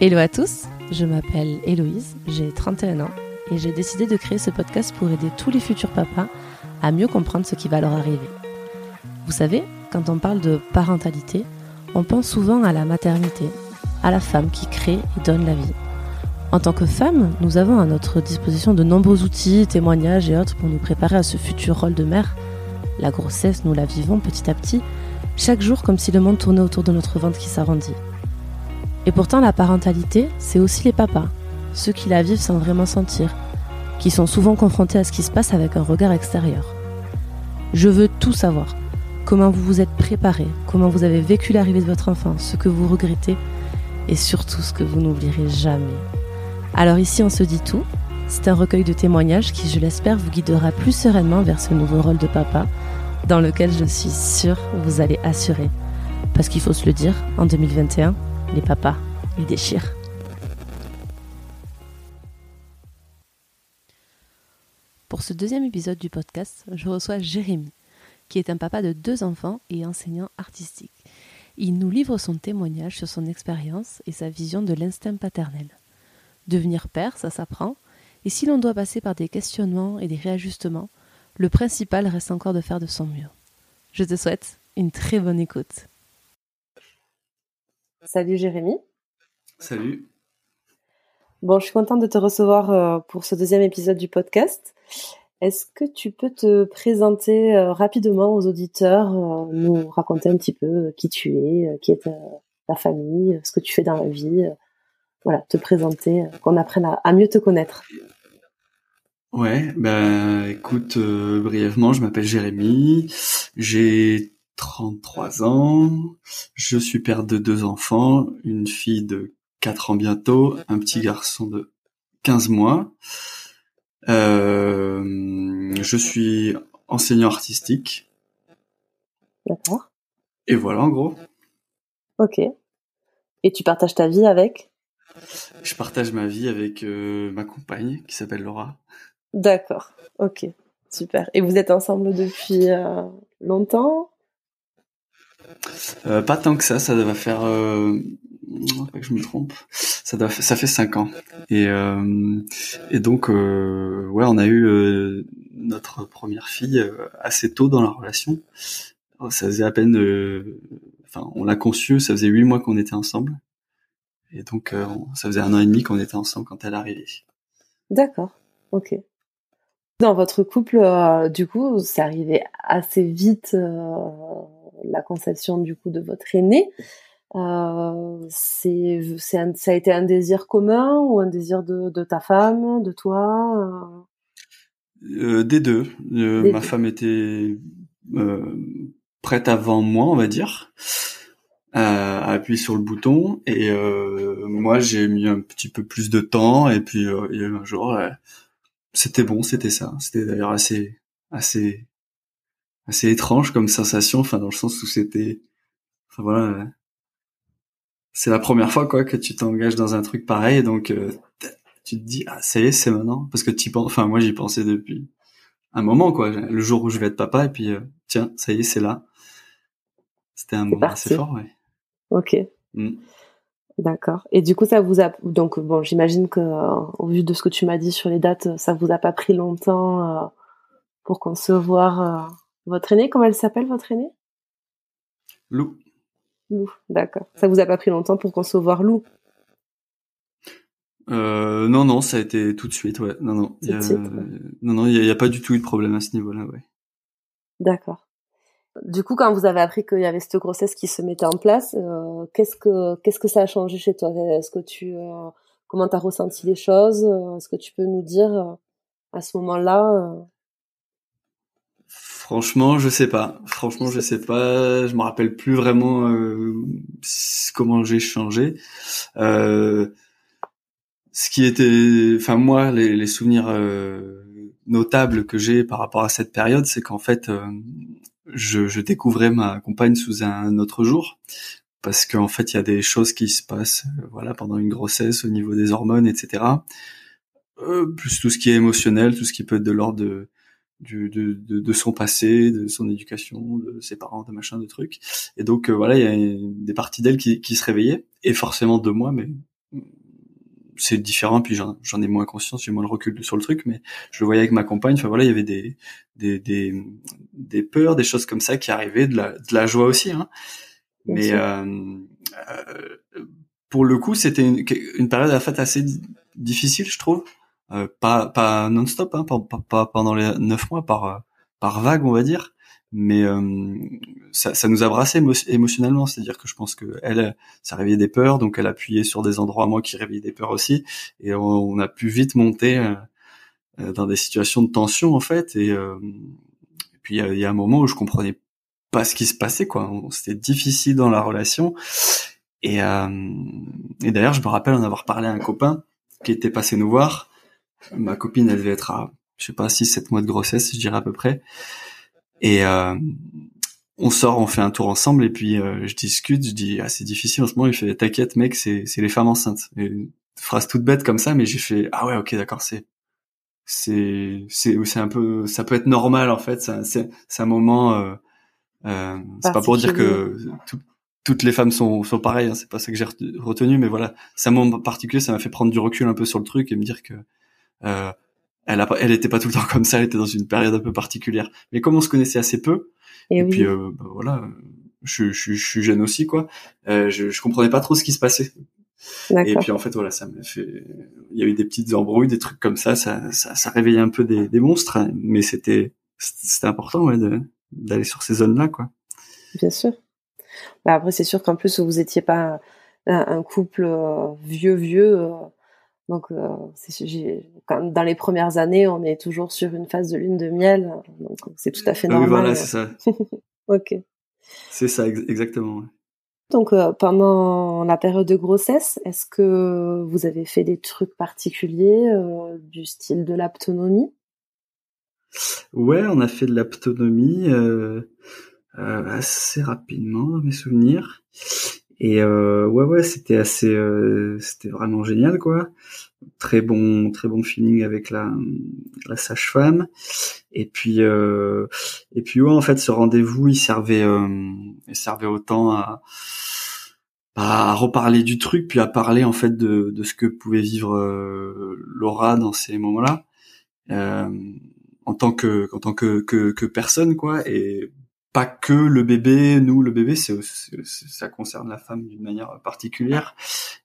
Hello à tous, je m'appelle Héloïse, j'ai 31 ans et j'ai décidé de créer ce podcast pour aider tous les futurs papas à mieux comprendre ce qui va leur arriver. Vous savez, quand on parle de parentalité, on pense souvent à la maternité, à la femme qui crée et donne la vie. En tant que femme, nous avons à notre disposition de nombreux outils, témoignages et autres pour nous préparer à ce futur rôle de mère. La grossesse, nous la vivons petit à petit, chaque jour comme si le monde tournait autour de notre ventre qui s'arrondit. Et pourtant, la parentalité, c'est aussi les papas, ceux qui la vivent sans vraiment sentir, qui sont souvent confrontés à ce qui se passe avec un regard extérieur. Je veux tout savoir. Comment vous vous êtes préparé, comment vous avez vécu l'arrivée de votre enfant, ce que vous regrettez et surtout ce que vous n'oublierez jamais. Alors ici, on se dit tout. C'est un recueil de témoignages qui, je l'espère, vous guidera plus sereinement vers ce nouveau rôle de papa, dans lequel je suis sûre vous allez assurer. Parce qu'il faut se le dire, en 2021, les papas, ils déchirent. Pour ce deuxième épisode du podcast, je reçois Jérémy, qui est un papa de deux enfants et enseignant artistique. Il nous livre son témoignage sur son expérience et sa vision de l'instinct paternel. Devenir père, ça s'apprend, et si l'on doit passer par des questionnements et des réajustements, le principal reste encore de faire de son mieux. Je te souhaite une très bonne écoute. Salut Jérémy. Salut. Bon, je suis contente de te recevoir euh, pour ce deuxième épisode du podcast. Est-ce que tu peux te présenter euh, rapidement aux auditeurs, euh, nous raconter un petit peu qui tu es, qui est ta, famille, ce que tu fais dans la vie, voilà, te présenter, qu'on apprenne à, mieux te connaître. Ouais, ben écoute, brièvement, je m'appelle Jérémy, j'ai 33 ans, je suis père de deux enfants, une fille de 4 ans bientôt, un petit garçon de 15 mois. Euh, je suis enseignant artistique. D'accord. Et voilà en gros. Ok. Et tu partages ta vie avec? Je partage ma vie avec euh, ma compagne qui s'appelle Laura. D'accord. Ok. Super. Et vous êtes ensemble depuis euh, longtemps? Euh, pas tant que ça, ça va faire, euh, que je me trompe, ça, doit, ça fait cinq ans. Et, euh, donc, euh, ouais, on a eu notre première fille assez tôt dans la relation. Ça faisait à peine, enfin, on l'a conçue, ça faisait huit mois qu'on était ensemble. Et donc, ça faisait un an et demi qu'on était ensemble quand elle arrivait. D'accord, ok. Dans votre couple, du coup, c'est arrivé assez vite la conception du coup de votre aîné. Euh, c'est, ça a été un désir commun ou un désir de, ta femme, de toi euh? Euh, Des deux. ma femme était prête avant moi, on va dire, à appuyer sur le bouton, et moi j'ai mis un petit peu plus de temps, et puis il y a eu un jour, c'était bon, c'était ça. C'était d'ailleurs assez assez assez étrange comme sensation, enfin dans le sens où c'était, enfin voilà, c'est la première fois quoi que tu t'engages dans un truc pareil, donc euh, tu te dis ah ça y est c'est maintenant, parce que tu penses, enfin moi j'y pensais depuis un moment quoi, le jour où je vais être papa et puis euh, tiens ça y est c'est là, c'était un moment assez fort ouais. Ok. Mm. D'accord. Et du coup, ça vous a donc bon, j'imagine que au vu de ce que tu m'as dit sur les dates, ça vous a pas pris longtemps euh, pour concevoir votre aîné, comment elle s'appelle, votre aîné Lou. Lou, d'accord. Ça vous a pas pris longtemps pour concevoir Lou? Euh, non, non, ça a été tout de suite, ouais. Non, non, il non, non, il n'y a, pas du tout eu de problème à ce niveau-là, ouais. D'accord. Du coup, quand vous avez appris qu'il y avait cette grossesse qui se mettait en place, euh, qu'est-ce que qu'est-ce que ça a changé chez toi? Est-ce que tu euh, comment t'as ressenti les choses? Est-ce que tu peux nous dire à ce moment-là Franchement, je sais pas. Franchement, je sais pas. Je me rappelle plus vraiment euh, comment j'ai changé. Euh, ce qui était, enfin moi, les, souvenirs euh, notables que j'ai par rapport à cette période, c'est qu'en fait, je, je, découvrais ma compagne sous un autre jour, parce qu'en fait, il y a des choses qui se passent, voilà, pendant une grossesse, au niveau des hormones, etc. plus tout ce qui est émotionnel, tout ce qui peut être de l'ordre de du, de, de, de, son passé, de son éducation, de ses parents, de machin, de trucs. Et donc euh, voilà, il y a des parties d'elle qui, qui se réveillaient, et forcément de moi, mais c'est différent. Puis j'en ai moins conscience j'ai moins le recul sur le truc. Mais je le voyais avec ma compagne. Enfin voilà il y avait des des des, des peurs des choses comme ça qui arrivaient de la de la joie aussi hein. mais euh, euh, pour le coup c'était une, une, période à fait assez difficile je trouve pas pas non-stop hein, pas, pas, pendant les neuf mois par par vague on va dire. Mais euh, ça, ça, nous a brassé émotionnellement, c'est-à-dire que je pense que elle, ça réveillait des peurs, donc elle appuyait sur des endroits moi qui réveillaient des peurs aussi, et on, a pu vite monter euh, euh, dans des situations de tension en fait, et, puis il y, a un moment où je comprenais pas ce qui se passait quoi, c'était difficile dans la relation, et, et d'ailleurs je me rappelle en avoir parlé à un copain qui était passé nous voir, ma copine elle devait être à je sais pas 6 7 mois de grossesse, je dirais à peu près. Et euh, on sort, on fait un tour ensemble et puis euh, je discute, je dis ah c'est difficile en ce moment. Il fait t'inquiète mec, c'est c'est les femmes enceintes. une phrase toute bête comme ça, mais j'ai fait ah ouais ok d'accord c'est c'est c'est c'est un peu ça peut être normal en fait. C'est c'est un moment. Euh, euh, c'est pas pour dire que toutes les femmes sont sont pareilles. Hein, c'est pas ça que j'ai retenu, mais voilà, c'est un moment particulier. Ça m'a fait prendre du recul un peu sur le truc et me dire que euh, elle a, elle était pas tout le temps comme ça, elle était dans une période un peu particulière. Mais comme on se connaissait assez peu, et, puis euh, bah, voilà, je, je, je, suis jeune aussi quoi, euh, je, je comprenais pas trop ce qui se passait. Et puis en fait voilà, ça m'a fait, il y a eu des petites embrouilles, des trucs comme ça, ça, ça, ça réveillait un peu des, des monstres, mais c'était, c'était important ouais, d'aller sur ces zones-là quoi. Bien sûr. Bah après c'est sûr qu'en plus vous étiez pas un, un couple euh, vieux vieux. Donc, euh, dans les premières années, on est toujours sur une phase de lune de miel, donc c'est tout à fait normal. oui, voilà, c'est ça. ok. C'est ça, exactement. Donc, euh, pendant la période de grossesse, est-ce que vous avez fait des trucs particuliers euh, du style de l'aptonomie? Ouais, on a fait de l'aptonomie assez rapidement, mes souvenirs. Et euh, ouais, ouais, c'était assez, euh, c'était vraiment génial, quoi. Très bon, très bon feeling avec la, la sage-femme. Et puis, euh, et puis ouais, en fait, ce rendez-vous, il servait, euh, il servait autant à, à reparler du truc, puis à parler en fait de, de ce que pouvait vivre euh, Laura dans ces moments-là, euh, en tant que, en tant que, que, que personne, quoi. Et pas que le bébé, nous le bébé, c'est ça concerne la femme d'une manière particulière.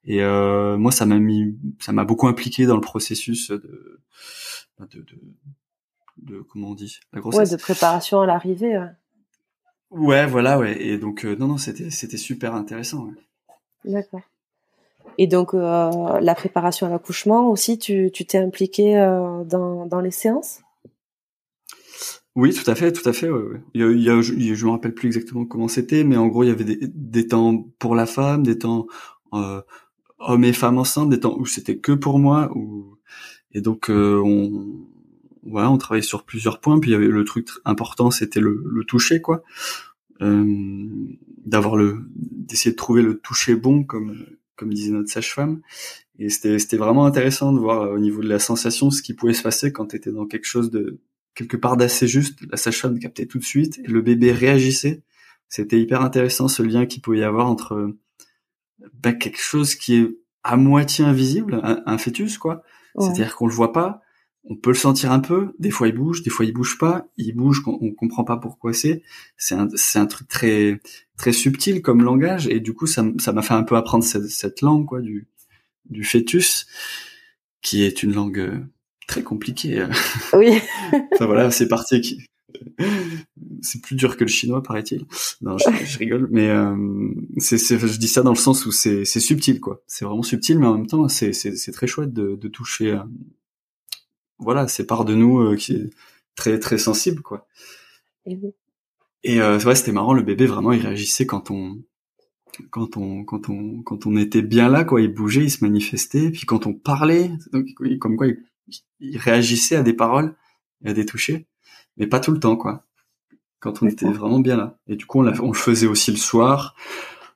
Et euh, moi, ça m'a mis, ça m'a beaucoup impliqué dans le processus de, de, de, de comment on dit, la grossesse. Ouais, de préparation à l'arrivée. Ouais. ouais. voilà, ouais. Et donc euh, non, non, c'était c'était super intéressant. Ouais. D'accord. Et donc euh, la préparation à l'accouchement aussi, tu tu t'es impliqué dans dans les séances? Oui, tout à fait, tout à fait. Ouais, Il, y a, il y a, je, me rappelle plus exactement comment c'était, mais en gros, il y avait des, des temps pour la femme, des temps euh, hommes et femmes enceintes, des temps où c'était que pour moi. Où... Et donc, euh, on, voilà, on travaillait sur plusieurs points. Puis il y avait le truc important, c'était le, le toucher, quoi. Euh, d'avoir le, d'essayer de trouver le toucher bon, comme comme disait notre sage-femme. Et c'était c'était vraiment intéressant de voir euh, au niveau de la sensation ce qui pouvait se passer quand tu étais dans quelque chose de quelque part d'assez juste. La sage-femme captait tout de suite et le bébé réagissait. C'était hyper intéressant ce lien qu'il pouvait y avoir entre bah, quelque chose qui est à moitié invisible, un, fœtus quoi. C'est-à-dire qu'on le voit pas, on peut le sentir un peu. Des fois il bouge, des fois il bouge pas. Il bouge, on, comprend pas pourquoi c'est. C'est un, c'est un truc très très subtil comme langage et du coup ça ça m'a fait un peu apprendre cette, cette langue quoi du du fœtus qui est une langue très compliqué. Euh. Oui. enfin voilà, c'est parti. C'est plus dur que le chinois, paraît-il. Non, je, rigole, mais euh, c'est, je dis ça dans le sens où c'est, c'est subtil, quoi. C'est vraiment subtil, mais en même temps, c'est, très chouette de, de toucher. Euh, voilà, c'est part de nous euh, qui est très très sensible, quoi. Et, et euh, ouais, c'était marrant. Le bébé vraiment, il réagissait quand on quand on quand on quand on était bien là, quoi. Il bougeait, il se manifestait. Puis quand on parlait, donc, comme quoi il il réagissait à des paroles et à des touchés, mais pas tout le temps, quoi. Quand on était vraiment bien là. Et du coup, on, on le faisait aussi le soir,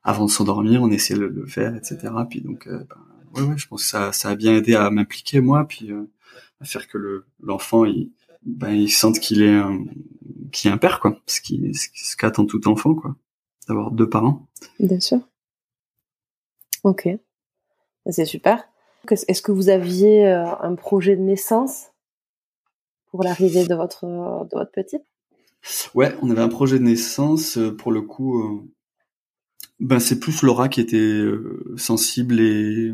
avant de s'endormir, on essayait de le faire, etc. Puis donc, euh, ben, ouais, ouais, je pense que ça, ça a bien aidé à m'impliquer moi, puis euh, à faire que le l'enfant, il, ben, il sente qu'il est, un, qu'il est un père, quoi. Ce qui, ce qu'attend tout enfant, quoi, d'avoir deux parents. Bien sûr. Ok. C'est super. Est-ce que vous aviez un projet de naissance pour l'arrivée de votre de votre petite? Ouais, on avait un projet de naissance. Pour le coup, ben c'est plus Laura qui était euh, sensible et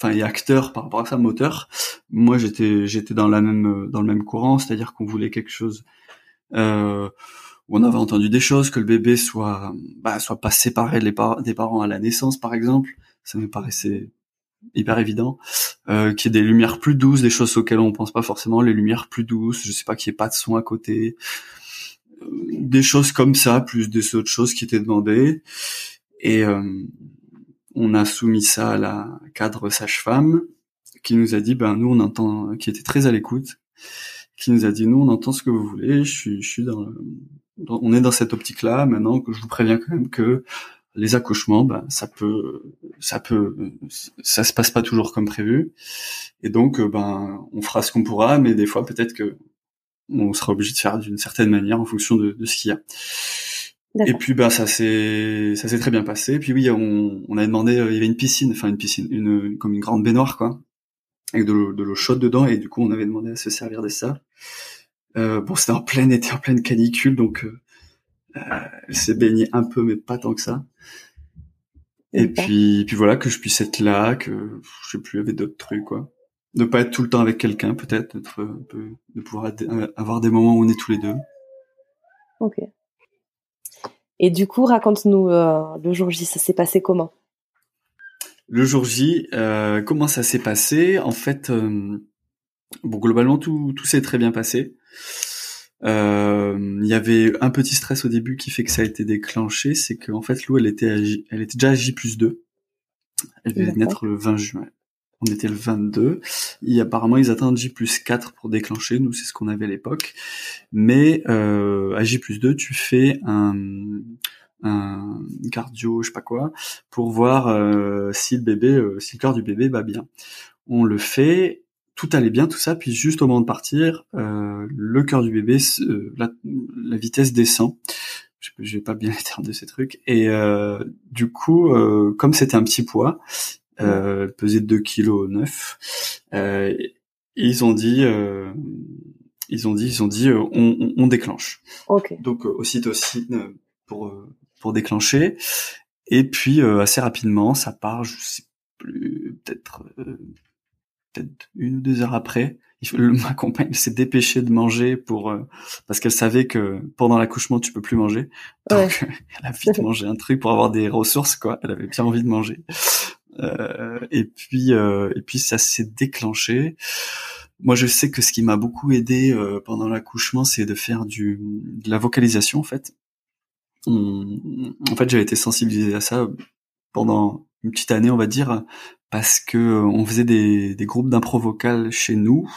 enfin et acteur par rapport à ça, moteur. Moi j'étais j'étais dans la même dans le même courant, c'est-à-dire qu'on voulait quelque chose euh, où on avait entendu des choses, que le bébé soit bah, soit pas séparé des parents à la naissance par exemple, ça me paraissait hyper évident, euh, qu'il y ait des lumières plus douces, des choses auxquelles on pense pas forcément, les lumières plus douces, je sais pas qu'il y ait pas de son à côté, euh, des choses comme ça, plus des autres choses qui étaient demandées. Et euh, on a soumis ça à la cadre sage-femme qui nous a dit, ben nous on entend, qui était très à l'écoute, qui nous a dit, nous on entend ce que vous voulez, je suis, je suis dans, on est dans cette optique-là. Maintenant que je vous préviens quand même que les accouchements, ben ça peut, ça peut, ça se passe pas toujours comme prévu, et donc ben on fera ce qu'on pourra, mais des fois peut-être que on sera obligé de faire d'une certaine manière en fonction de, de ce qu'il y a. Et puis bah ça s'est ça s'est très bien passé. Et puis oui, on, on avait demandé, euh, il y avait une piscine, enfin une piscine, une comme une grande baignoire quoi, avec de l'eau de l'eau chaude dedans. Et du coup, on avait demandé à se servir de ça. Euh, bon, c'était en plein été, en pleine canicule, donc euh, euh elle s'est baignée un peu, mais pas tant que ça. Et puis puis voilà que je puisse être là, que je sais plus, il y avait d'autres trucs quoi. De pas être tout le temps avec quelqu'un, peut-être, de pouvoir avoir des moments où on est tous les deux. Ok. Et du coup, raconte-nous euh, le jour J, ça s'est passé comment? Le jour J, euh, comment ça s'est passé? En fait, euh, bon, globalement, tout, tout s'est très bien passé. Il y avait un petit stress au début qui fait que ça a été déclenché, c'est qu'en fait, Lou, elle était, elle était déjà à J plus 2. Elle devait naître le 20 juin on était le 22. Et apparemment, ils attendent J plus 4 pour déclencher. Nous, c'est ce qu'on avait à l'époque. Mais euh, à J plus 2, tu fais un, un cardio, je sais pas quoi, pour voir euh, si le bébé, euh, si le corps du bébé va bien. On le fait, tout allait bien, tout ça, puis juste au moment de partir, euh, le cœur du bébé, la, la, vitesse descend. Je, vais pas bien les de ces trucs. Et du coup, comme c'était un petit poids, euh, pesait 2 kg 9. Euh, ils ont dit, euh, ils ont dit, ils ont dit, euh, on, on, déclenche. Okay. Donc ocytocine pour pour déclencher. Et puis assez rapidement, ça part, je sais plus, peut-être peut-être une ou deux heures après. ma compagne s'est dépêchée de manger pour parce qu'elle savait que pendant l'accouchement tu peux plus manger. Donc elle a vite mangé un truc pour avoir des ressources quoi. Elle avait bien envie de manger. Euh, et puis euh, et puis ça s'est déclenché. Moi, je sais que ce qui m'a beaucoup aidé euh, pendant l'accouchement, c'est de faire du de la vocalisation en fait. en fait, j'avais été sensibilisé à ça pendant une petite année, on va dire, parce que on faisait des, groupes d'impro vocal chez nous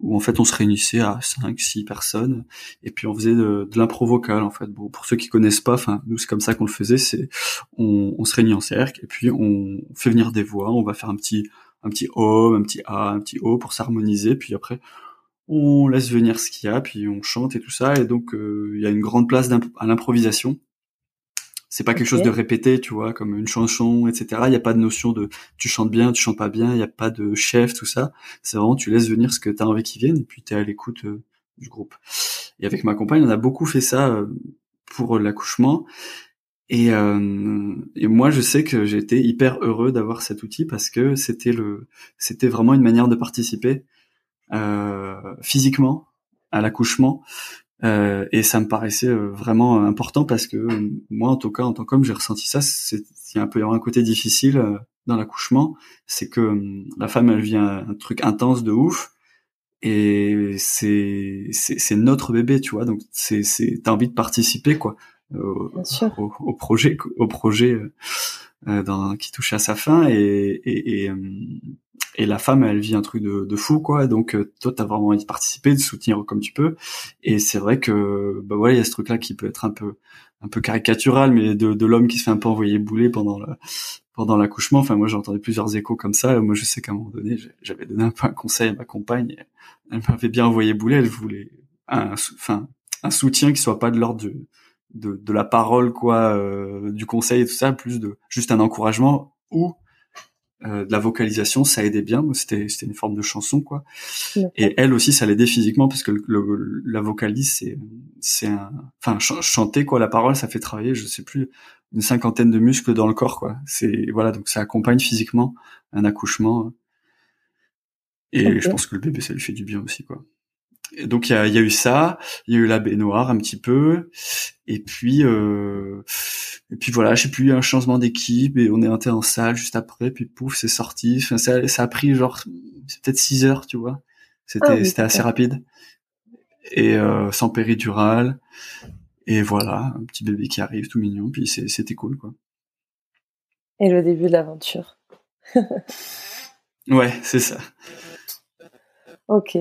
où en fait on se réunissait à 5 6 personnes et puis on faisait de, de l'impro vocal en fait. Pour ceux qui connaissent pas enfin nous c'est comme ça qu'on le faisait c'est on, on, se réunit en cercle et puis on fait venir des voix on va faire un petit un petit o un petit a un petit o pour s'harmoniser puis après on laisse venir ce qu'il y a puis on chante et tout ça et donc euh, il y a une grande place à l'improvisation c'est pas quelque chose de répété, tu vois, comme une chanson, etc. Il n'y a pas de notion de tu chantes bien, tu chantes pas bien, il n'y a pas de chef, tout ça. C'est vraiment tu laisses venir ce que tu as envie qu'il vienne et puis tu es à l'écoute euh, du groupe. Et avec ma compagne, on a beaucoup fait ça euh, pour l'accouchement. Et, euh, et moi, je sais que j'ai été hyper heureux d'avoir cet outil parce que c'était le, c'était vraiment une manière de participer physiquement à l'accouchement euh, et ça me paraissait euh, vraiment important parce que euh, moi, en tout cas, en tant qu'homme, j'ai ressenti ça. C'est il y a un peu un côté difficile dans l'accouchement, c'est que la femme, elle vient un, truc intense de ouf, et c'est c'est notre bébé, tu vois. Donc c'est c'est t'as envie de participer quoi au, au, projet au projet dans, qui touche à sa fin et et, et, et la femme elle vit un truc de, de fou quoi. Donc euh, toi t'as vraiment envie de participer de soutenir comme tu peux. Et c'est vrai que bah voilà il y a ce truc là qui peut être un peu un peu caricatural mais de, de l'homme qui se fait un peu envoyer bouler pendant le, pendant l'accouchement. Enfin moi j'ai entendu plusieurs échos comme ça. Moi je sais qu'à un moment donné j'avais donné un peu un conseil à ma compagne. Elle m'avait bien envoyé bouler. Elle voulait un enfin un soutien qui soit pas de l'ordre de, de, la parole quoi euh, du conseil et tout ça plus de juste un encouragement ou euh, de la vocalisation, ça aidait bien. C'était c'était une forme de chanson quoi. Et elle aussi, ça l'aidait physiquement parce que le, la vocalise c'est c'est un enfin chanter quoi, la parole, ça fait travailler, je sais plus une cinquantaine de muscles dans le corps quoi. C'est voilà donc ça accompagne physiquement un accouchement. Et je pense que le bébé ça lui fait du bien aussi quoi donc il y a, y a, eu ça, il y a eu la baignoire un petit peu, et puis euh, et puis voilà, j'ai plus un changement d'équipe et on est entré en salle juste après, puis pouf c'est sorti. Enfin ça, ça a pris genre c'est peut-être six heures, tu vois. C'était ah c'était assez rapide et euh, sans péridurale et voilà un petit bébé qui arrive tout mignon, puis c'était cool quoi. Et le début de l'aventure. ouais c'est ça. Ok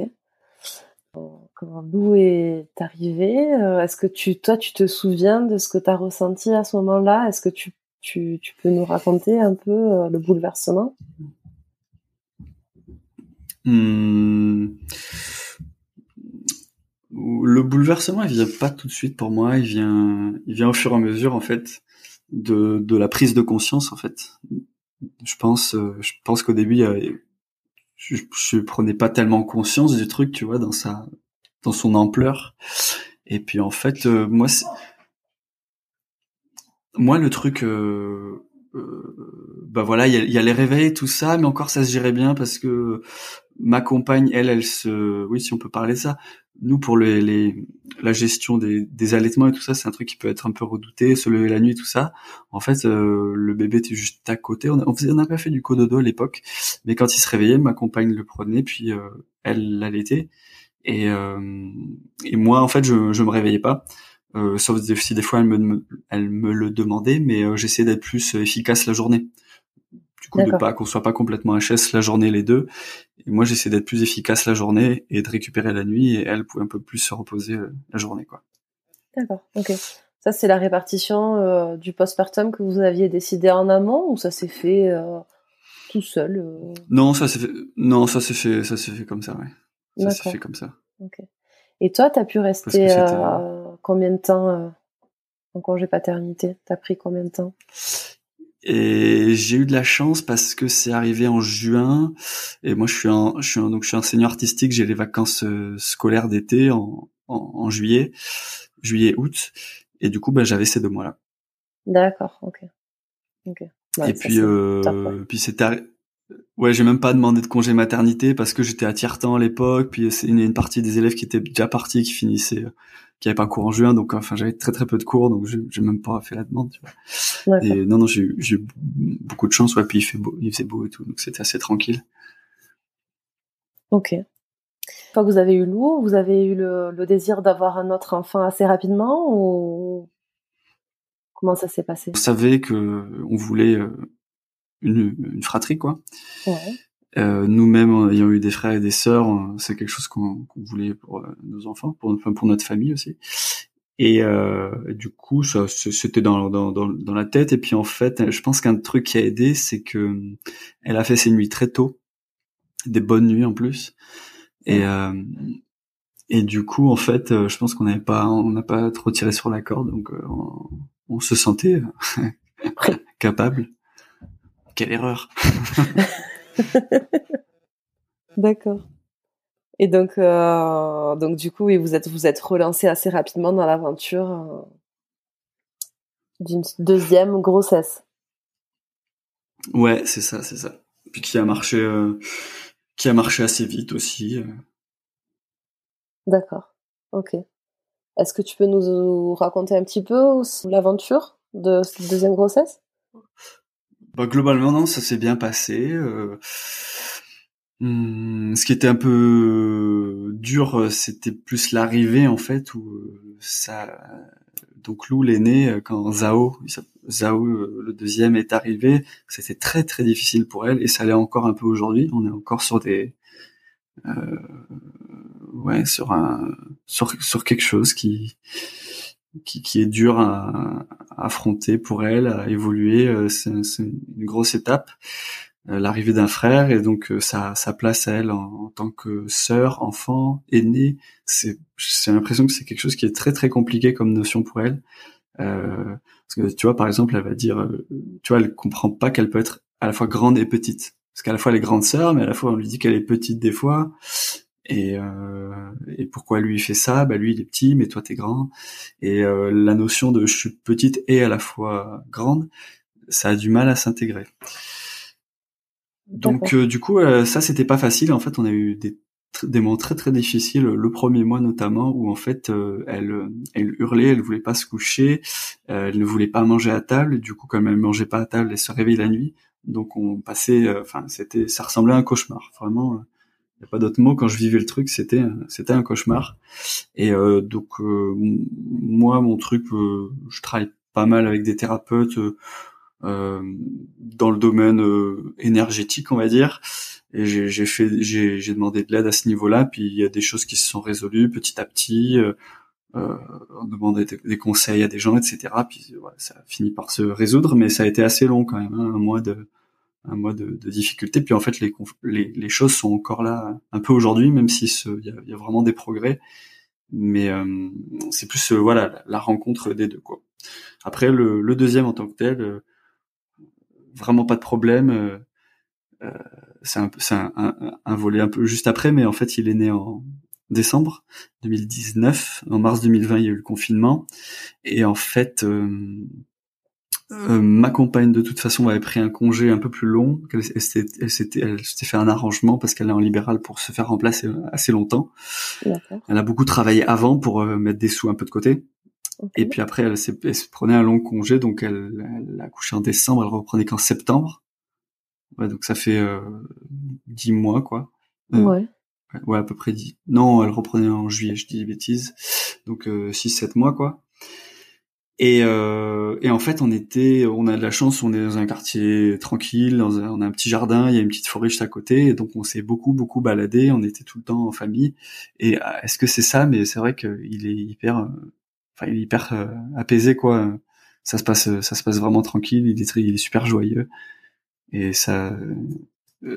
comment Lou est arrivé euh, Est-ce que tu, toi, tu te souviens de ce que tu as ressenti à ce moment-là? Est-ce que tu, tu, tu, peux nous raconter un peu euh, le bouleversement? Hmm. Le bouleversement, il vient pas tout de suite pour moi. Il vient, il vient au fur et à mesure, en fait, de, de la prise de conscience, en fait. Je pense, euh, je pense qu'au début, je, je prenais pas tellement conscience du truc, tu vois, dans sa, dans son ampleur. Et puis en fait, euh, moi, moi le truc, euh, euh, bah voilà, il y a, les réveils, tout ça, mais encore ça se gérait bien parce que ma compagne, elle, elle se, oui, si on peut parler de ça. Nous, pour les, les la gestion des, des allaitements et tout ça, c'est un truc qui peut être un peu redouté, se lever la nuit, tout ça. En fait, le bébé était juste à côté. On, on n'a pas fait du cododo à l'époque, mais quand il se réveillait, ma compagne le prenait, puis elle l'allaitait. Et, euh, et moi, en fait, je, je me réveillais pas. Euh, sauf si des fois elle me, elle me le demandait, mais euh, j'essayais d'être plus efficace la journée. Du coup, de pas qu'on soit pas complètement HS la journée les deux. Et moi, j'essayais d'être plus efficace la journée et de récupérer la nuit, et elle pouvait un peu plus se reposer la journée, quoi. D'accord. Ok. Ça, c'est la répartition du postpartum que vous aviez décidé en amont, ou ça s'est fait tout seul Non, ça s'est fait. Non, ça s'est fait. Ça s'est fait comme ça, ouais. Ça s'est fait comme ça. Et toi, tu as pu rester euh, combien de temps euh, en congé paternité? T'as pris combien de temps? Et j'ai eu de la chance parce que c'est arrivé en juin. Et moi je suis un je suis un, donc je suis enseignant artistique. J'ai les vacances euh, scolaires d'été en, en, juillet juillet août. Et du coup bah, j'avais ces deux mois là d'accord ok. Ok. Et puis euh, puis c'était Ouais, j'ai même pas demandé de congé maternité parce que j'étais à tiers-temps à l'époque, puis c'est une, une, partie des élèves qui étaient déjà partis, qui finissaient, euh, qui avaient pas cours en juin, donc enfin j'avais très très peu de cours, donc j'ai même pas fait la demande. Tu vois. Et non non, j'ai eu beaucoup de chance, ouais, puis il fait beau, il faisait beau et tout, donc c'était assez tranquille. Ok. Quand vous avez eu Lou, vous avez eu le, le désir d'avoir un autre enfant assez rapidement ou comment ça s'est passé? On savait que on voulait euh, une, une fratrie quoi. Euh, Nous-mêmes ayant eu des frères et des sœurs, c'est quelque chose qu'on voulait pour euh, nos enfants, pour, pour notre famille aussi. Et euh, du coup, ça, c'était dans, dans, dans, dans, la tête. Et puis en fait, je pense qu'un truc qui a aidé, c'est que elle a fait ses nuits très tôt, des bonnes nuits en plus. Et euh, et du coup, en fait, euh, je pense qu'on n'avait pas, on n'a pas trop tiré sur la corde, donc euh, on, on se sentait capable. Quelle erreur. D'accord. Et donc, euh, donc du coup, vous êtes vous êtes relancé assez rapidement dans l'aventure euh, d'une deuxième grossesse. Ouais, c'est ça, c'est ça. Puis qui a marché, euh, qui a marché assez vite aussi. D'accord. Ok. Est-ce que tu peux nous raconter un petit peu l'aventure de cette deuxième grossesse? Bah, globalement, non, ça s'est bien passé. Euh, hmm, ce qui était un peu dur, euh, c'était plus l'arrivée en fait où euh, ça. Donc Lou l'aîné quand Zao, Zao le deuxième est arrivé, c'était très très difficile pour elle et ça l'est encore un peu aujourd'hui. On est encore sur des euh, ouais sur un sur sur quelque chose qui qui, qui, est dur à, affronter pour elle, à évoluer. Euh, c'est une grosse étape, euh, l'arrivée d'un frère et donc euh, sa, sa place à elle en, tant que sœur, enfant, aînée. C'est, j'ai l'impression que c'est quelque chose qui est très très compliqué comme notion pour elle. Euh, parce que tu vois, par exemple, elle va dire, tu vois, elle comprend pas qu'elle peut être à la fois grande et petite. Parce qu'à la fois elle est grande sœur, mais à la fois on lui dit qu'elle est petite des fois. Et, euh, et pourquoi lui il fait ça? Bah lui il est petit, mais toi t'es grand. Et euh, la notion de je suis petite et à la fois grande, ça a du mal à s'intégrer. Donc euh, du coup euh, ça c'était pas facile. En fait on a eu des des moments très très difficiles le premier mois notamment où en fait euh, elle elle hurlait elle voulait pas se coucher elle ne voulait pas manger à table du coup comme elle mangeait pas à table elle se réveillait la nuit donc on passait enfin c'était ça ressemblait à un cauchemar vraiment n'y a pas d'autre mot. Quand je vivais le truc c'était c'était un cauchemar. Et euh, donc euh, moi mon truc euh, je travaille pas mal avec des thérapeutes dans le domaine énergétique on va dire. Et j'ai fait j'ai demandé de l'aide à ce niveau-là. Puis il y a des choses qui se sont résolues petit à petit on demandait des, conseils à des gens etc puis ça a fini par se résoudre. Mais ça a été assez long quand même hein, un mois de un mois de, de difficulté. Puis en fait, les, les, les, choses sont encore là un peu aujourd'hui, même si il y, y a, vraiment des progrès. Mais euh, c'est plus euh, voilà la, rencontre des deux quoi. Après le, le, deuxième en tant que tel, euh, vraiment pas de problème. c'est un, un, un, un, volet un peu juste après, mais en fait il est né en décembre 2019. En mars 2020 il y a eu le confinement et en fait euh, ma compagne de toute façon avait pris un congé un peu plus long. Elle, s'était, elle s'était fait un arrangement parce qu'elle est en libéral pour se faire remplacer assez longtemps. Elle a beaucoup travaillé avant pour euh, mettre des sous un peu de côté. Et puis après, elle, se prenait un long congé, donc elle, elle, a couché en décembre. Elle reprenait qu'en septembre. Ouais, donc ça fait euh, dix mois, quoi. ouais. Ouais, à peu près dix. Non, elle reprenait en juillet, je dis des bêtises. Donc six, sept mois, quoi. Et, euh, et, en fait, on était, on a de la chance, on est dans un quartier tranquille, dans un, on a un petit jardin, il y a une petite forêt juste à côté, et donc on s'est beaucoup beaucoup baladé, on était tout le temps en famille. Et euh, est-ce que c'est ça? Mais c'est vrai qu'il est hyper, euh, enfin, il est hyper euh, apaisé quoi. Ça se passe, ça se passe vraiment tranquille. Il est, il est super joyeux, et ça,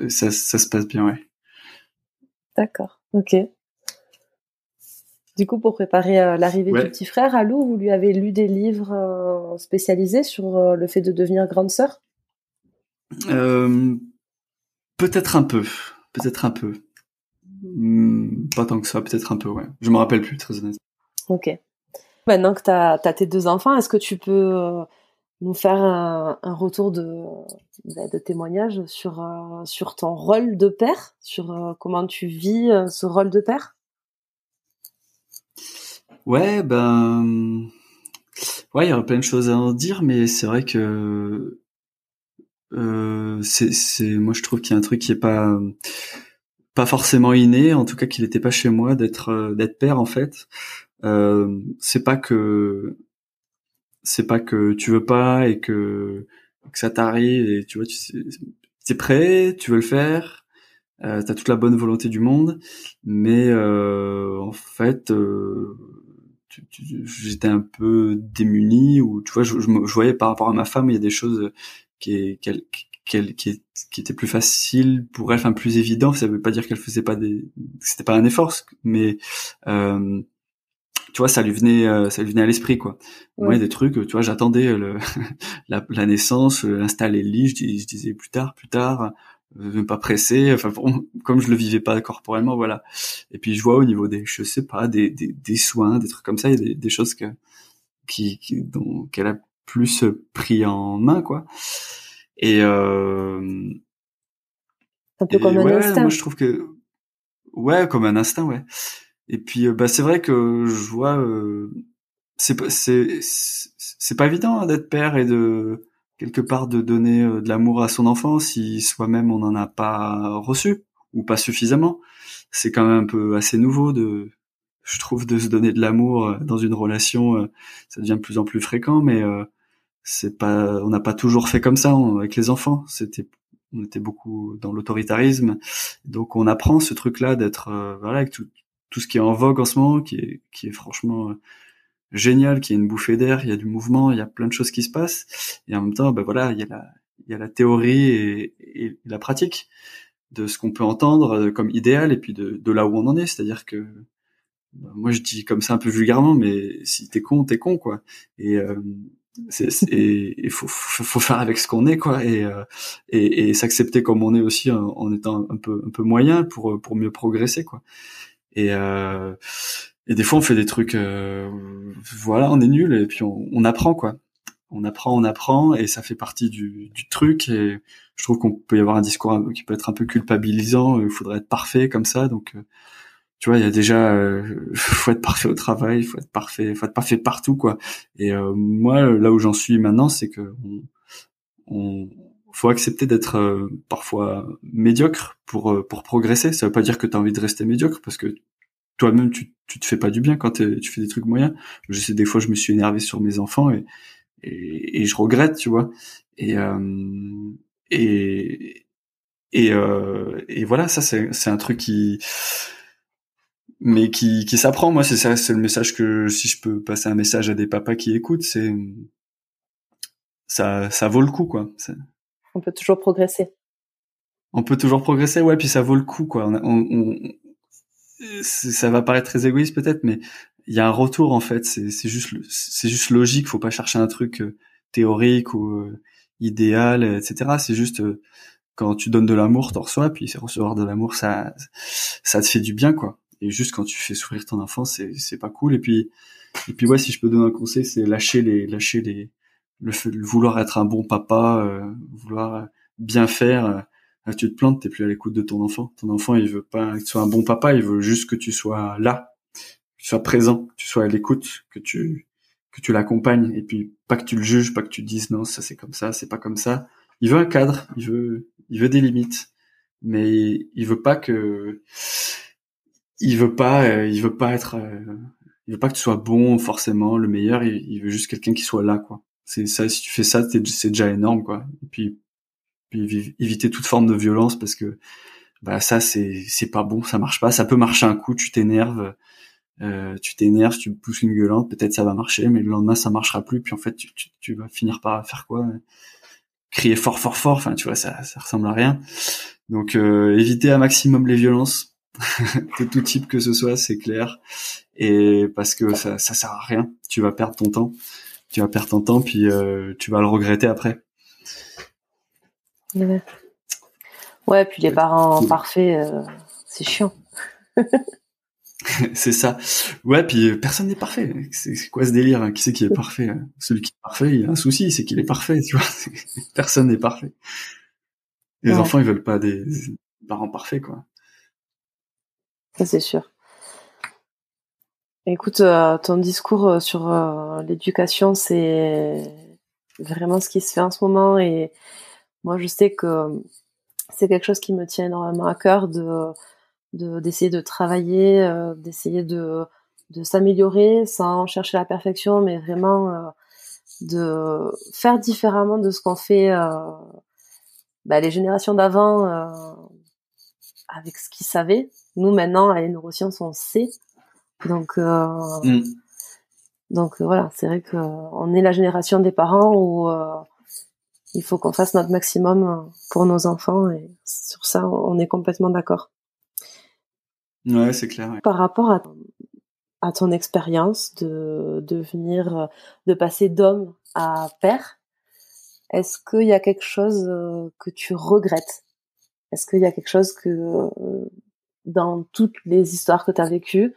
ça, ça se passe bien, ouais. D'accord. Ok. Du coup, pour préparer euh, l'arrivée du petit frère, Alou, vous lui avez lu des livres euh, spécialisés sur euh, le fait de devenir grande sœur? Peut-être un peu, peut-être un peu. Hmm, pas tant que ça, peut-être un peu, ouais. Je me rappelle plus, très honnêtement. Ok. Maintenant que tu as, tes deux enfants, est-ce que tu peux nous faire un, retour de, bah, de témoignage sur, sur ton rôle de père, sur comment tu vis ce rôle de père? Ouais, ben, ouais, il y aurait plein de choses à en dire, mais c'est vrai que euh, c'est, c'est, moi je trouve qu'il y a un truc qui est pas pas forcément inné, en tout cas qu'il n'était pas chez moi d'être euh, d'être père en fait. Euh, c'est pas que c'est pas que tu veux pas et que que ça t'arrive et tu vois tu es prêt, tu veux le faire, euh, t'as toute la bonne volonté du monde, mais euh, en fait euh, j'étais un peu démuni ou tu vois je, je, voyais par rapport à ma femme il y a des choses qui qui, qui, qui étaient plus faciles pour elle enfin plus évident ça veut pas dire qu'elle faisait pas des c'était pas un effort mais euh, tu vois ça lui venait euh, ça lui venait à l'esprit quoi ouais. des trucs tu vois j'attendais le la, la, naissance installer le lit je, je disais plus tard plus tard ne pas pressé enfin comme je le vivais pas corporellement voilà. Et puis je vois au niveau des je sais pas des des, des soins des trucs comme ça il y a des, des choses que qui, qui dont qu'elle a plus pris en main quoi. Et euh, un peu comme un instinct. moi je trouve que ouais comme un instinct ouais. Et puis euh, bah c'est vrai que je vois euh, c'est c'est c'est pas évident hein, d'être père et de quelque part de donner euh, de l'amour à son enfant si soi-même on n'en a pas reçu ou pas suffisamment. C'est quand même un peu assez nouveau de, je trouve, de se donner de l'amour euh, dans une relation. Euh, ça devient de plus en plus fréquent, mais c'est pas, on n'a pas toujours fait comme ça avec les enfants. C'était, on était beaucoup dans l'autoritarisme, donc on apprend ce truc-là d'être, voilà, avec tout, tout ce qui est en vogue en ce moment, qui est, qui est franchement génial, qu'il y ait une bouffée d'air, il y a du mouvement, il y a plein de choses qui se passent. Et en même temps, ben voilà, il y a la, il y a la théorie et, la pratique de ce qu'on peut entendre euh, comme idéal et puis de, là où on en est. C'est-à-dire que ben moi je dis comme ça un peu vulgairement, mais si t'es con, t'es con quoi. Et, euh, il faut, faut faire avec ce qu'on est quoi et euh, et, et s'accepter comme on est aussi en, étant un peu un peu moyen pour pour mieux progresser quoi et euh, et des fois on fait des trucs euh, voilà on est nul et puis on, on, apprend quoi on apprend on apprend et ça fait partie du, du truc et je trouve qu'on peut y avoir un discours qui peut être un peu culpabilisant il faudrait être parfait comme ça donc tu vois, il y a déjà, euh, faut être parfait au travail, faut être parfait, faut être parfait partout, quoi. Et euh, moi, là où j'en suis maintenant, c'est que on, on, faut accepter d'être euh, parfois médiocre pour euh, pour progresser. Ça veut pas dire que tu as envie de rester médiocre, parce que toi-même, tu, tu te fais pas du bien quand tu fais des trucs moyens. Je sais, des fois, je me suis énervé sur mes enfants et et, et je regrette, tu vois. Et et et, et voilà, ça c'est c'est un truc qui mais qui, qui s'apprend. Moi, c'est ça, c'est le message que si je peux passer un message à des papas qui écoutent, c'est ça, ça vaut le coup, quoi. On peut toujours progresser. On peut toujours progresser, ouais. Puis ça vaut le coup, quoi. On, on, ça va paraître très égoïste peut-être, mais il y a un retour en fait. C'est, juste, logique. Faut pas chercher un truc euh, théorique ou euh, idéal, etc. C'est juste euh, quand tu donnes de l'amour, t'en reçois. Puis recevoir de l'amour, ça, ça te fait du bien, quoi et juste quand tu fais sourire ton enfant c'est c'est pas cool et puis et puis ouais si je peux donner un conseil c'est lâcher les lâcher les le, vouloir être un bon papa euh, vouloir bien faire euh, tu te plantes t'es plus à l'écoute de ton enfant ton enfant il veut pas que tu sois un bon papa il veut juste que tu sois là que tu sois présent que tu sois à l'écoute que tu que tu l'accompagnes et puis pas que tu le juges pas que tu dises non ça c'est comme ça c'est pas comme ça il veut un cadre il veut il veut des limites mais il veut pas que il veut pas, euh, il veut pas être, euh, il veut pas que tu sois bon forcément, le meilleur. Il, veut juste quelqu'un qui soit là, quoi. C'est ça. Si tu fais ça, c'est déjà énorme, quoi. Et puis éviter toute forme de violence parce que bah ça c'est c'est pas bon, ça marche pas. Ça peut marcher un coup, tu t'énerves, euh, tu t'énerves, tu pousses une gueulante, peut-être ça va marcher, mais le lendemain ça marchera plus. Puis en fait, tu, tu, vas finir par faire quoi Crier fort, fort, fort. Enfin, tu vois, ça ça ressemble à rien. Donc euh, éviter un maximum les violences de tout type que ce soit, c'est clair. Et parce que ça, ça sert à rien. Tu vas perdre ton temps. Tu vas perdre ton temps, puis euh, tu vas le regretter après. Ouais, puis les parents parfaits, euh, c'est chiant. c'est ça. Ouais, puis personne n'est parfait. C'est quoi ce délire hein? Qui c'est qui est parfait hein? Celui qui est parfait, il a un souci, c'est qu'il est parfait, tu vois? personne n'est parfait. Les enfants, ils veulent pas des parents parfaits, quoi. Ça, c'est sûr. Écoute, euh, ton discours euh, sur euh, l'éducation, c'est vraiment ce qui se fait en ce moment. Et moi, je sais que c'est quelque chose qui me tient énormément à cœur de d'essayer de, travailler, d'essayer de, de s'améliorer sans chercher la perfection, mais vraiment de faire différemment de ce qu'on fait bah, les générations d'avant avec ce qu'ils savaient. Nous, maintenant, à les neurosciences, on sait. Donc, euh, mm. donc euh, voilà, c'est vrai qu'on est la génération des parents où euh, il faut qu'on fasse notre maximum pour nos enfants et sur ça, on est complètement d'accord. Ouais, c'est clair. Par rapport à, à ton expérience de devenir, de passer d'homme à père, est-ce qu'il y a quelque chose que tu regrettes? Est-ce qu'il y a quelque chose que dans toutes les histoires que tu as vécues,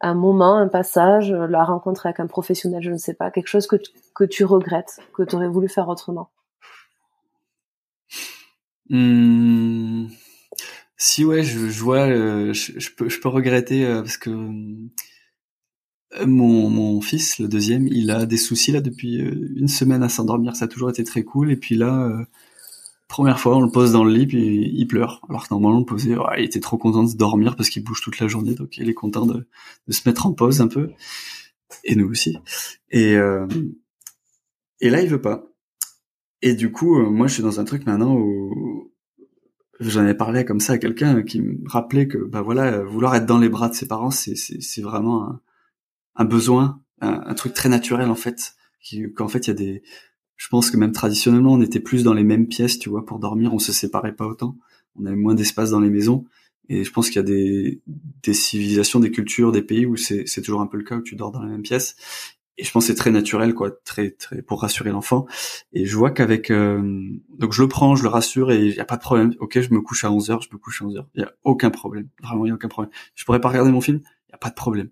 un moment, un passage, la rencontre avec un professionnel, je ne sais pas, quelque chose que, que tu regrettes, que tu aurais voulu faire autrement? Mmh. Si ouais, je, vois, euh, je, peux, je peux regretter euh, parce que euh, mon, mon fils, le deuxième, il a des soucis là depuis une semaine à s'endormir. Ça a toujours été très cool. Et puis là, Première fois, on le pose dans le lit, puis il pleure. Alors que normalement, on le posait, il était trop content de se dormir parce qu'il bouge toute la journée, donc il est content de, se mettre en pause un peu. Et nous aussi. Et, et là, il veut pas. Et du coup, euh, moi, je suis dans un truc maintenant où j'en ai parlé comme ça à quelqu'un qui me rappelait que, bah voilà, vouloir être dans les bras de ses parents, c'est, c'est, vraiment un, besoin, un, truc très naturel en fait. Qu'en fait, il y a des, je pense que même traditionnellement, on était plus dans les mêmes pièces, tu vois, pour dormir, on se séparait pas autant. On avait moins d'espace dans les maisons. Et je pense qu'il y a des, des civilisations, des cultures, des pays où c'est toujours un peu le cas, où tu dors dans la même pièce. Et je pense c'est très naturel quoi très très pour rassurer l'enfant. Et je vois qu'avec euh, donc je le prends je le rassure et il y a pas de problème. Ok je me couche à 11 heures je me couche à 11 heures. Il y a aucun problème. Vraiment il y a aucun problème. Je pourrais pas regarder mon film il y a pas de problème.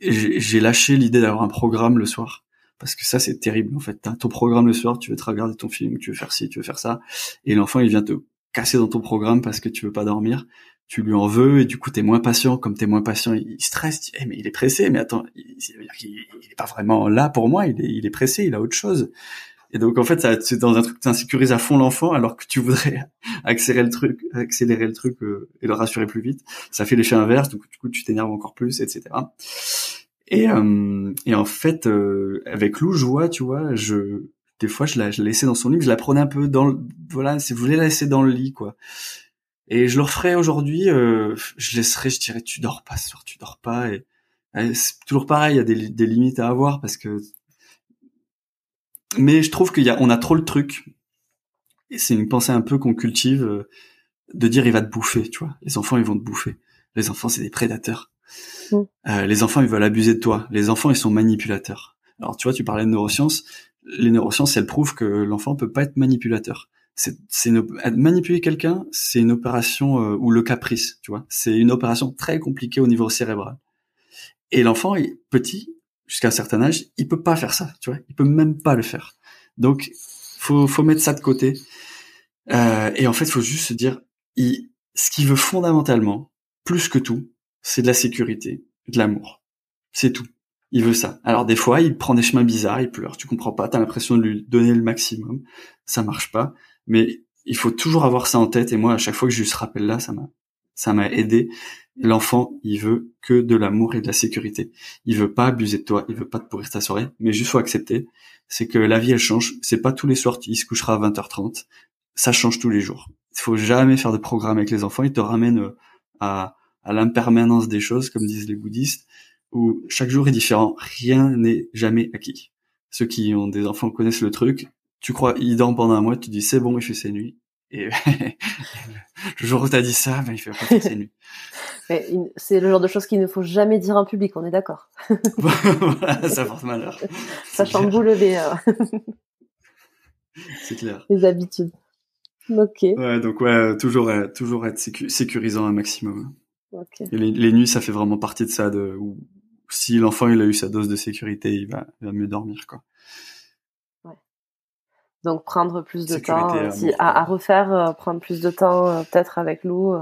J'ai lâché l'idée d'avoir un programme le soir. Parce que ça c'est terrible en fait. T'as ton programme le soir tu veux te regarder ton film tu veux faire ci tu veux faire ça. Et l'enfant il vient te casser dans ton programme parce que tu veux pas dormir tu lui en veux et du coup t'es moins patient. Comme t'es moins patient il stresse hey, mais il est pressé. Mais attends il, il, est pas vraiment là pour moi. Il est, il est pressé il a autre chose. Et donc en fait ça c'est dans un truc t'insécurises à fond l'enfant alors que tu voudrais accélérer le truc accélérer le truc euh, et le rassurer plus vite. Ça fait l'effet inverse donc du coup tu t'énerves encore plus etc et euh, et en fait euh, avec Lou je vois tu vois je des fois je la, je la laissais dans son lit je la prenais un peu dans le, voilà si vous voulez la laisser dans le lit quoi et je le referais aujourd'hui, euh, je laisserais, je dirais, tu dors pas ce soir, tu dors pas. Et, c'est toujours pareil, il y a des, des, limites à avoir parce que. Mais je trouve qu'il y a, on a trop le truc. Et c'est une pensée un peu qu'on cultive euh, de dire il va te bouffer, tu vois. Les enfants ils vont te bouffer. Les enfants c'est des prédateurs. Mm. Euh, les enfants ils veulent abuser de toi. Les enfants ils sont manipulateurs. Alors tu vois, tu parlais de neurosciences. Les neurosciences elles prouvent que l'enfant peut pas être manipulateur c'est manipuler quelqu'un, c'est une opération euh, ou le caprice, tu vois. C'est une opération très compliquée au niveau cérébral. Et l'enfant est petit jusqu'à un certain âge, il peut pas faire ça, tu vois. Il peut même pas le faire. Donc faut faut mettre ça de côté. Euh, et en fait, faut juste se dire, il, ce qu'il veut fondamentalement, plus que tout, c'est de la sécurité, de l'amour. C'est tout. Il veut ça. Alors des fois, il prend des chemins bizarres, il pleure, tu comprends pas, t'as l'impression de lui donner le maximum, ça marche pas. Mais il faut toujours avoir ça en tête. Et moi, à chaque fois que je lui ce rappel là, ça m'a, ça m'a aidé. L'enfant, il veut que de l'amour et de la sécurité. Il veut pas abuser de toi, il veut pas te pourrir ta soirée, mais juste faut accepter, c'est que la vie elle change. C'est pas tous les soirs il se couchera à 20h30. Ça change tous les jours. Il faut jamais faire de programme avec les enfants. Ils te ramènent euh, à, à l'impermanence des choses, comme disent les bouddhistes, où chaque jour est différent. Rien n'est jamais acquis. Ceux qui ont des enfants connaissent le truc tu crois, il dort pendant un mois, tu dis c'est bon, il fait ses nuits. Et le jour où t'as dit ça, ben, il fait pas ses nuits. C'est le genre de choses qu'il ne faut jamais dire en public, on est d'accord. voilà, ça porte malheur. Ça chamboule les, euh, c'est clair. les habitudes. Ok. Ouais, donc ouais, toujours, toujours être sécurisant un maximum. Okay. Et les, nuits, ça fait vraiment partie de ça, de où si l'enfant il a eu sa dose de sécurité, il va, il va mieux dormir, quoi. Donc prendre plus de temps, euh, à, refaire, euh, prendre plus de temps euh, peut-être avec Lou.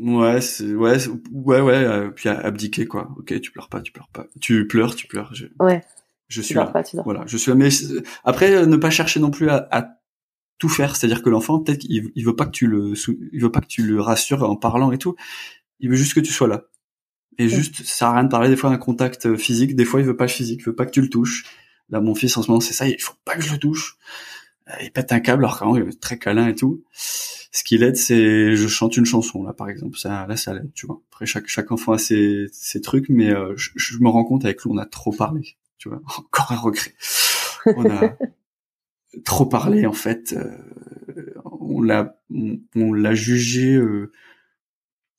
Ouais, ouais, ouais, ouais, puis abdiquer quoi. Ok, tu pleures pas, tu pleures pas. Tu pleures, tu pleures. Je, ouais. Je suis là. voilà, je suis là. Mais après, ne pas chercher non plus à, tout faire. C'est-à-dire que l'enfant, peut-être, il, il veut pas que tu le, il veut pas que tu le rassures en parlant et tout. Il veut juste que tu sois là. Et juste, ça sert à rien de parler des fois d'un contact physique. Des fois, il veut pas le physique, il veut pas que tu le touches. Là, mon fils, en ce moment, c'est ça, il faut pas que je le touche. Euh, il pète un câble, alors quand il est très câlin et tout. Ce qui l'aide, c'est je chante une chanson, là, par exemple. Ça, là, ça l'aide, tu vois. Après, chaque, chaque enfant a ses, ses trucs, mais euh, je, me rends compte avec lui, on a trop parlé, tu vois. Encore un regret. On a trop parlé, en fait. Euh, on l'a, on, l'a jugée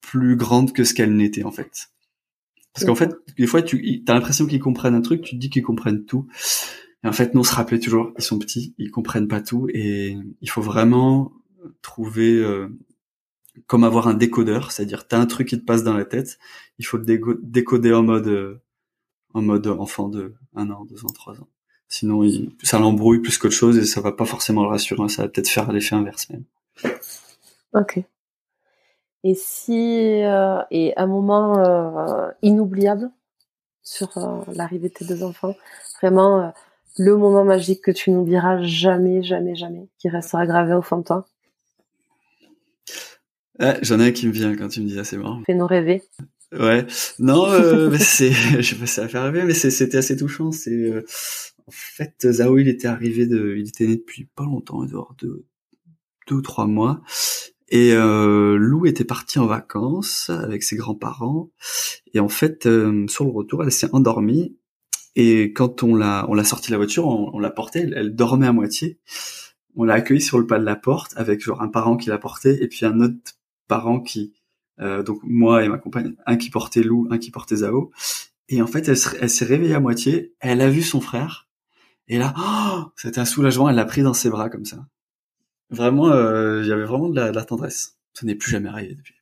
plus grande que ce qu'elle n'était, en fait. Parce qu'en fait, des fois, tu as l'impression qu'ils comprennent un truc, tu te dis qu'ils comprennent tout. Et en fait, nous, on se rappelait toujours, ils sont petits, ils comprennent pas tout, et il faut vraiment trouver euh, comme avoir un décodeur, c'est-à-dire t'as un truc qui te passe dans la tête, il faut le décoder en mode euh, en mode enfant de un an, deux ans, trois ans. Sinon, il, ça l'embrouille plus qu'autre chose et ça va pas forcément le rassurer, ça va peut-être faire l'effet inverse même. Ok. Et si euh, et un moment euh, inoubliable sur euh, l'arrivée de tes deux enfants, vraiment le moment magique que tu n'oublieras jamais, jamais, jamais, qui restera gravé au fond de toi. J'en ai un qui me vient quand tu me dis ça, c'est marrant. Fais-nous rêver. Ouais, non, c'est, je sais pas si ça va faire rêver, mais c'était assez touchant. C'est, en fait, Zao, il était arrivé de, il était né depuis pas longtemps, dehors de deux ou trois mois, et euh, Lou était partie en vacances avec ses grands-parents. Et en fait, euh, sur le retour, elle s'est endormie. Et quand on l'a, on l'a sortie de la voiture, on, l'a portée. Elle, dormait à moitié. On l'a accueillie sur le pas de la porte avec genre un parent qui la portait et puis un autre parent qui, euh, donc moi et ma compagne, un qui portait Lou, un qui portait Zao. Et en fait, elle, s'est réveillée à moitié, elle a vu son frère, et là, oh, c'était un soulagement, elle l'a pris dans ses bras comme ça. Vraiment, euh, il y avait vraiment de la, de la tendresse. Ça n'est plus jamais arrivé depuis.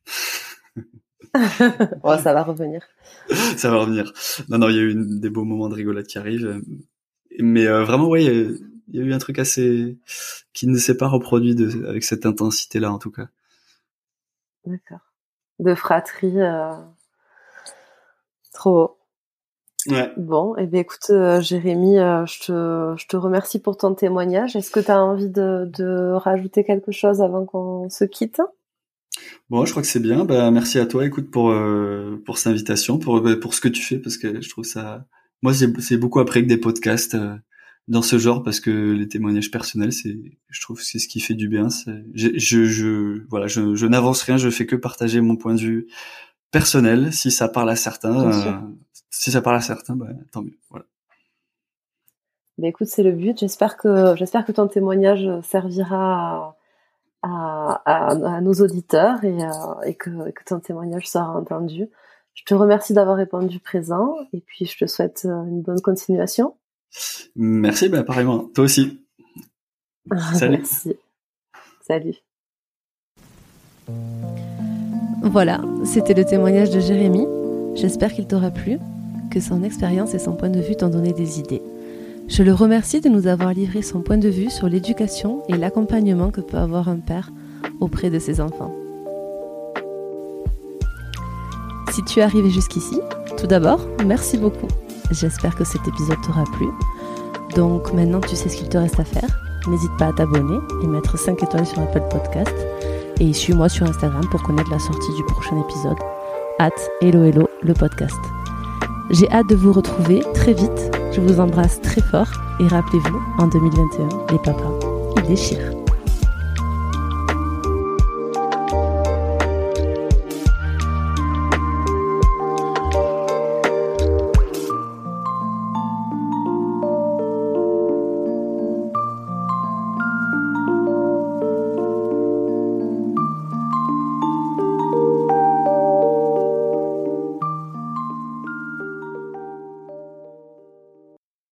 oh, ça va revenir. ça va revenir. Non, non, il y a eu des beaux moments de rigolade qui arrivent. Mais euh, vraiment, ouais, il y, a eu un truc assez qui ne s'est pas reproduit de, avec cette intensité-là, en tout cas. D'accord. De fratrie, euh... trop beau. Ouais. Bon, et eh bien écoute, euh, Jérémy, euh, je, te, je te remercie pour ton témoignage. Est-ce que tu as envie de, de rajouter quelque chose avant qu'on se quitte? Bon, je crois que c'est bien. Bah, merci à toi, écoute, pour euh, pour cette invitation, pour bah, pour ce que tu fais, parce que je trouve ça. Moi, c'est beaucoup après que des podcasts euh, dans ce genre, parce que les témoignages personnels, c'est, je trouve, c'est ce qui fait du bien. Je, je, je, voilà, je, je n'avance rien, je fais que partager mon point de vue personnel. Si ça parle à certains, euh, si ça parle à certains, bah, tant mieux. Voilà. Bah, écoute, c'est le but. J'espère que j'espère que ton témoignage servira à à, nos auditeurs et, euh, que, ton témoignage sera entendu. Je te remercie d'avoir répondu présent et puis je te souhaite euh, une bonne continuation. Merci, bah, pareillement. Toi aussi. Salut. Merci. Salut. Voilà, c'était le témoignage de Jérémy. J'espère qu'il t'aura plu, que son expérience et son point de vue t'ont donné des idées. Je le remercie de nous avoir livré son point de vue sur l'éducation et l'accompagnement que peut avoir un père auprès de ses enfants. Si tu es arrivé jusqu'ici, tout d'abord, merci beaucoup. J'espère que cet épisode t'aura plu. Donc maintenant tu sais ce qu'il te reste à faire. N'hésite pas à t'abonner et mettre 5 étoiles sur Apple Podcast. Et suis-moi sur Instagram pour connaître la sortie du prochain épisode. At Hello Hello, le podcast. J'ai hâte de vous retrouver très vite je vous embrasse très fort et rappelez-vous, en 2021, les papas, ils déchirent.